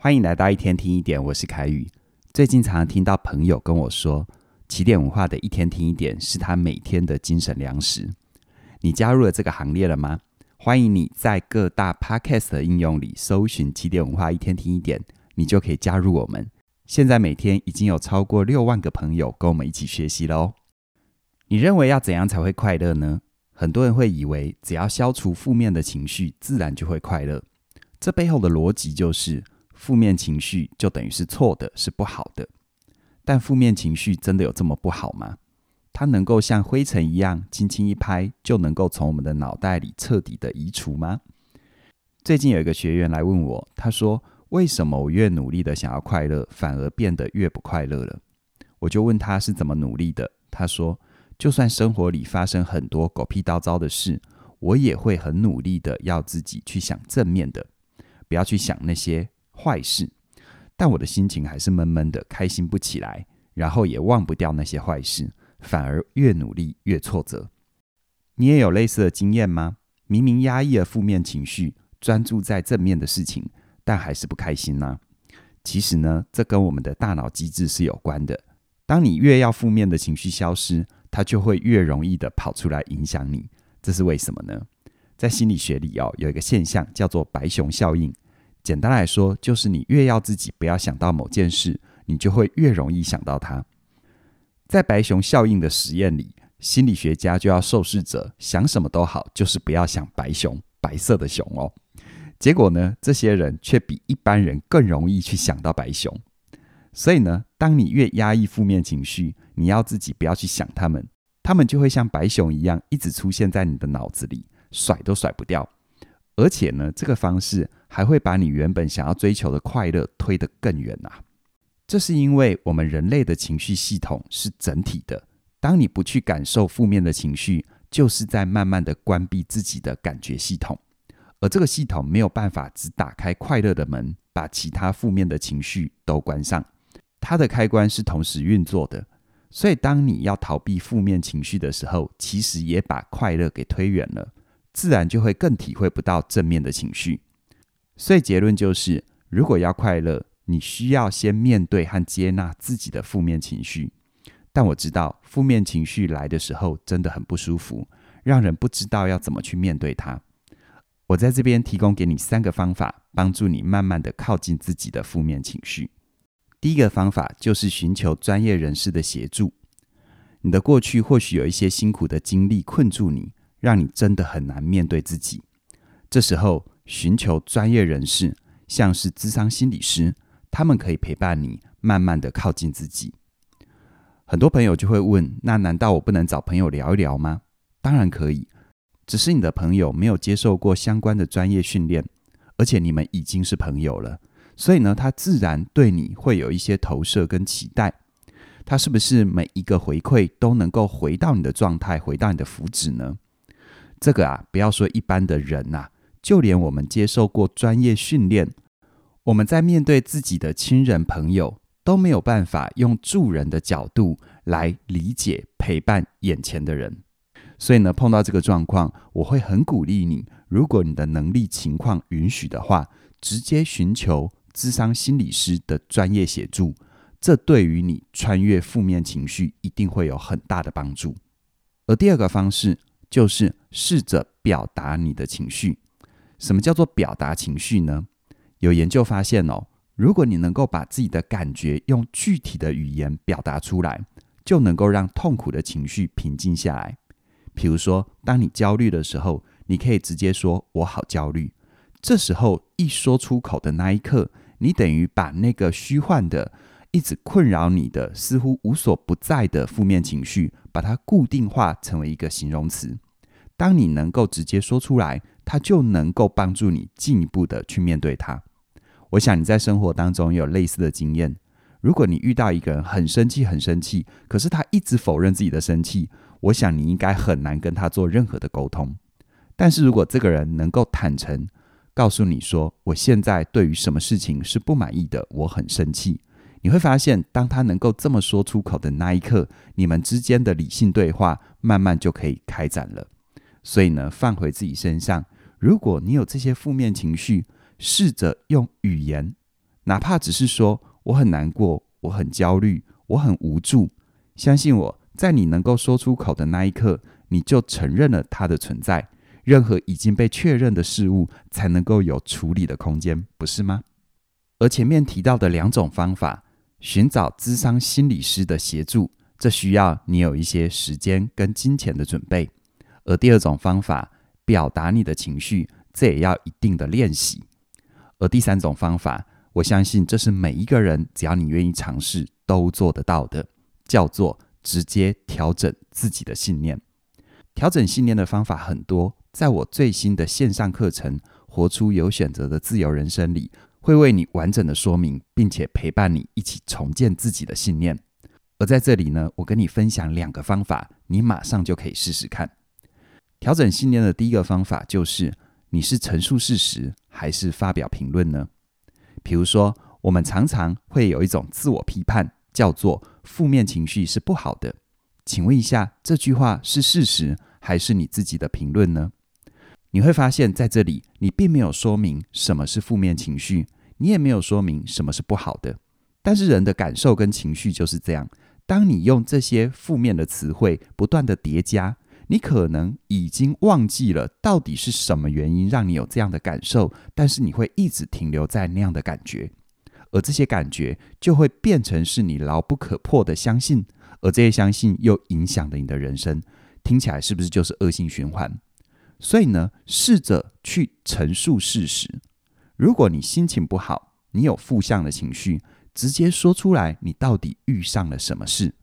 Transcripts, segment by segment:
欢迎来到一天听一点，我是凯宇。最近常常听到朋友跟我说，起点文化的一天听一点是他每天的精神粮食。你加入了这个行列了吗？欢迎你在各大 Podcast 的应用里搜寻起点文化一天听一点，你就可以加入我们。现在每天已经有超过六万个朋友跟我们一起学习了哦。你认为要怎样才会快乐呢？很多人会以为只要消除负面的情绪，自然就会快乐。这背后的逻辑就是。负面情绪就等于是错的，是不好的。但负面情绪真的有这么不好吗？它能够像灰尘一样轻轻一拍，就能够从我们的脑袋里彻底的移除吗？最近有一个学员来问我，他说：“为什么我越努力的想要快乐，反而变得越不快乐了？”我就问他是怎么努力的。他说：“就算生活里发生很多狗屁倒灶的事，我也会很努力的要自己去想正面的，不要去想那些。”坏事，但我的心情还是闷闷的，开心不起来，然后也忘不掉那些坏事，反而越努力越挫折。你也有类似的经验吗？明明压抑了负面情绪，专注在正面的事情，但还是不开心呢？其实呢，这跟我们的大脑机制是有关的。当你越要负面的情绪消失，它就会越容易的跑出来影响你。这是为什么呢？在心理学里哦，有一个现象叫做白熊效应。简单来说，就是你越要自己不要想到某件事，你就会越容易想到它。在白熊效应的实验里，心理学家就要受试者想什么都好，就是不要想白熊，白色的熊哦。结果呢，这些人却比一般人更容易去想到白熊。所以呢，当你越压抑负面情绪，你要自己不要去想他们，他们就会像白熊一样，一直出现在你的脑子里，甩都甩不掉。而且呢，这个方式还会把你原本想要追求的快乐推得更远啊！这是因为我们人类的情绪系统是整体的。当你不去感受负面的情绪，就是在慢慢的关闭自己的感觉系统。而这个系统没有办法只打开快乐的门，把其他负面的情绪都关上。它的开关是同时运作的。所以，当你要逃避负面情绪的时候，其实也把快乐给推远了。自然就会更体会不到正面的情绪，所以结论就是，如果要快乐，你需要先面对和接纳自己的负面情绪。但我知道，负面情绪来的时候真的很不舒服，让人不知道要怎么去面对它。我在这边提供给你三个方法，帮助你慢慢的靠近自己的负面情绪。第一个方法就是寻求专业人士的协助。你的过去或许有一些辛苦的经历困住你。让你真的很难面对自己。这时候，寻求专业人士，像是咨商心理师，他们可以陪伴你，慢慢的靠近自己。很多朋友就会问：那难道我不能找朋友聊一聊吗？当然可以，只是你的朋友没有接受过相关的专业训练，而且你们已经是朋友了，所以呢，他自然对你会有一些投射跟期待。他是不是每一个回馈都能够回到你的状态，回到你的福祉呢？这个啊，不要说一般的人呐、啊，就连我们接受过专业训练，我们在面对自己的亲人朋友，都没有办法用助人的角度来理解陪伴眼前的人。所以呢，碰到这个状况，我会很鼓励你，如果你的能力情况允许的话，直接寻求智商心理师的专业协助。这对于你穿越负面情绪，一定会有很大的帮助。而第二个方式，就是试着表达你的情绪。什么叫做表达情绪呢？有研究发现哦，如果你能够把自己的感觉用具体的语言表达出来，就能够让痛苦的情绪平静下来。比如说，当你焦虑的时候，你可以直接说“我好焦虑”。这时候一说出口的那一刻，你等于把那个虚幻的、一直困扰你的、似乎无所不在的负面情绪。把它固定化成为一个形容词，当你能够直接说出来，它就能够帮助你进一步的去面对它。我想你在生活当中有类似的经验。如果你遇到一个人很生气、很生气，可是他一直否认自己的生气，我想你应该很难跟他做任何的沟通。但是如果这个人能够坦诚告诉你说：“我现在对于什么事情是不满意的，我很生气。”你会发现，当他能够这么说出口的那一刻，你们之间的理性对话慢慢就可以开展了。所以呢，放回自己身上，如果你有这些负面情绪，试着用语言，哪怕只是说我很难过，我很焦虑，我很无助。相信我，在你能够说出口的那一刻，你就承认了它的存在。任何已经被确认的事物，才能够有处理的空间，不是吗？而前面提到的两种方法，寻找咨商心理师的协助，这需要你有一些时间跟金钱的准备；而第二种方法，表达你的情绪，这也要一定的练习；而第三种方法，我相信这是每一个人只要你愿意尝试都做得到的，叫做直接调整自己的信念。调整信念的方法很多。在我最新的线上课程《活出有选择的自由人生》里，会为你完整的说明，并且陪伴你一起重建自己的信念。而在这里呢，我跟你分享两个方法，你马上就可以试试看。调整信念的第一个方法就是：你是陈述事实还是发表评论呢？比如说，我们常常会有一种自我批判，叫做“负面情绪是不好的”。请问一下，这句话是事实还是你自己的评论呢？你会发现在这里，你并没有说明什么是负面情绪，你也没有说明什么是不好的。但是人的感受跟情绪就是这样。当你用这些负面的词汇不断的叠加，你可能已经忘记了到底是什么原因让你有这样的感受，但是你会一直停留在那样的感觉，而这些感觉就会变成是你牢不可破的相信，而这些相信又影响了你的人生。听起来是不是就是恶性循环？所以呢，试着去陈述事实。如果你心情不好，你有负向的情绪，直接说出来，你到底遇上了什么事？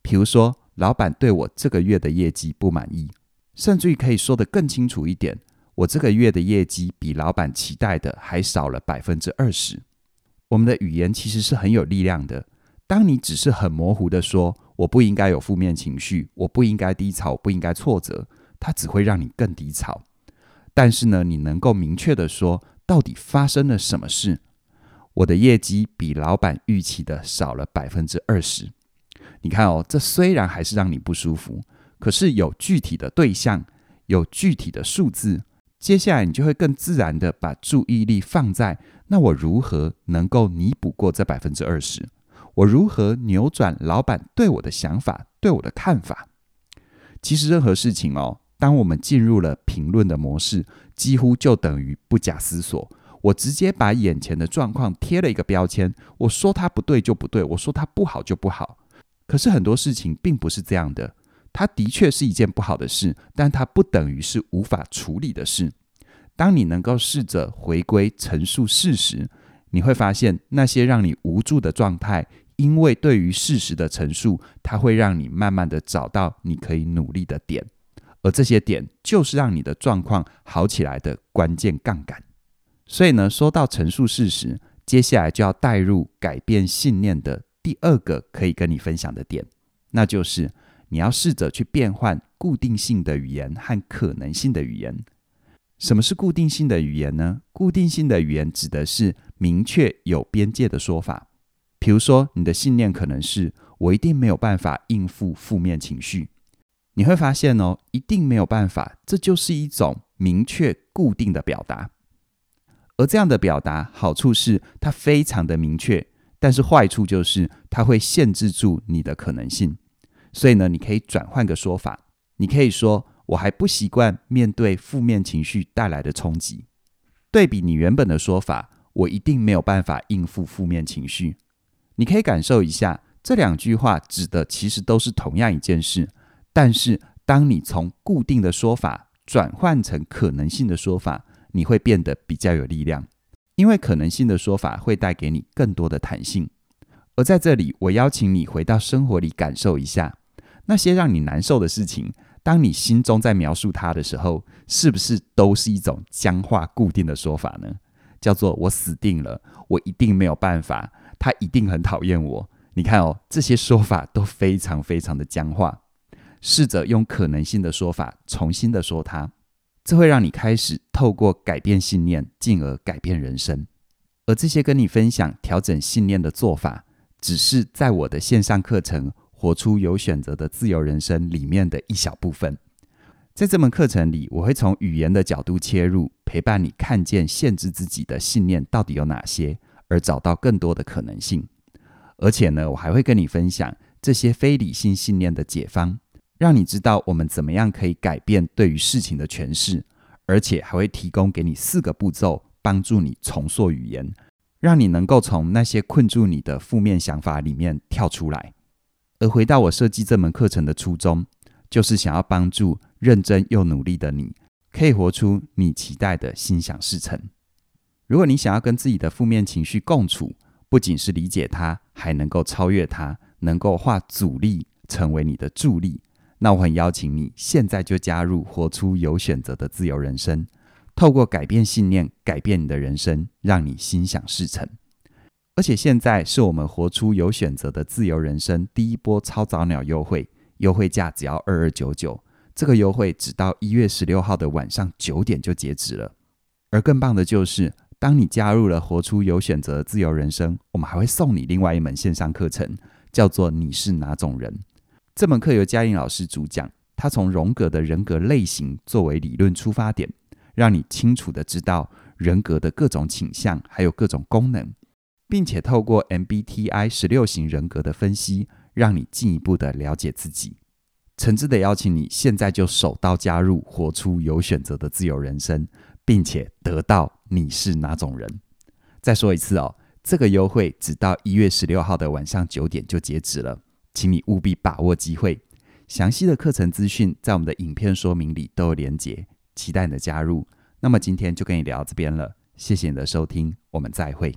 比如说，老板对我这个月的业绩不满意，甚至于可以说得更清楚一点，我这个月的业绩比老板期待的还少了百分之二十。我们的语言其实是很有力量的。当你只是很模糊地说，我不应该有负面情绪，我不应该低潮，我不应该挫折。它只会让你更低潮，但是呢，你能够明确的说，到底发生了什么事？我的业绩比老板预期的少了百分之二十。你看哦，这虽然还是让你不舒服，可是有具体的对象，有具体的数字，接下来你就会更自然的把注意力放在，那我如何能够弥补过这百分之二十？我如何扭转老板对我的想法，对我的看法？其实任何事情哦。当我们进入了评论的模式，几乎就等于不假思索，我直接把眼前的状况贴了一个标签，我说它不对就不对，我说它不好就不好。可是很多事情并不是这样的，它的确是一件不好的事，但它不等于是无法处理的事。当你能够试着回归陈述事实，你会发现那些让你无助的状态，因为对于事实的陈述，它会让你慢慢的找到你可以努力的点。而这些点就是让你的状况好起来的关键杠杆。所以呢，说到陈述事实，接下来就要带入改变信念的第二个可以跟你分享的点，那就是你要试着去变换固定性的语言和可能性的语言。什么是固定性的语言呢？固定性的语言指的是明确有边界的说法。比如说，你的信念可能是我一定没有办法应付负面情绪。你会发现哦，一定没有办法，这就是一种明确固定的表达。而这样的表达，好处是它非常的明确，但是坏处就是它会限制住你的可能性。所以呢，你可以转换个说法，你可以说：“我还不习惯面对负面情绪带来的冲击。”对比你原本的说法，“我一定没有办法应付负面情绪。”你可以感受一下，这两句话指的其实都是同样一件事。但是，当你从固定的说法转换成可能性的说法，你会变得比较有力量，因为可能性的说法会带给你更多的弹性。而在这里，我邀请你回到生活里感受一下，那些让你难受的事情，当你心中在描述它的时候，是不是都是一种僵化固定的说法呢？叫做“我死定了，我一定没有办法，他一定很讨厌我”。你看哦，这些说法都非常非常的僵化。试着用可能性的说法重新的说它，这会让你开始透过改变信念，进而改变人生。而这些跟你分享调整信念的做法，只是在我的线上课程《活出有选择的自由人生》里面的一小部分。在这门课程里，我会从语言的角度切入，陪伴你看见限制自己的信念到底有哪些，而找到更多的可能性。而且呢，我还会跟你分享这些非理性信念的解方，让你知道我们怎么样可以改变对于事情的诠释，而且还会提供给你四个步骤，帮助你重塑语言，让你能够从那些困住你的负面想法里面跳出来。而回到我设计这门课程的初衷，就是想要帮助认真又努力的你，可以活出你期待的心想事成。如果你想要跟自己的负面情绪共处，不仅是理解它，还能够超越它，能够化阻力成为你的助力，那我很邀请你现在就加入活出有选择的自由人生，透过改变信念，改变你的人生，让你心想事成。而且现在是我们活出有选择的自由人生第一波超早鸟优惠，优惠价只要二二九九，这个优惠只到一月十六号的晚上九点就截止了。而更棒的就是，当你加入了活出有选择的自由人生，我们还会送你另外一门线上课程，叫做“你是哪种人”。这门课由嘉玲老师主讲，他从荣格的人格类型作为理论出发点，让你清楚地知道人格的各种倾向，还有各种功能。并且透过 MBTI 十六型人格的分析，让你进一步的了解自己。诚挚的邀请你现在就手刀加入，活出有选择的自由人生，并且得到你是哪种人。再说一次哦，这个优惠只到一月十六号的晚上九点就截止了，请你务必把握机会。详细的课程资讯在我们的影片说明里都有连结，期待你的加入。那么今天就跟你聊到这边了，谢谢你的收听，我们再会。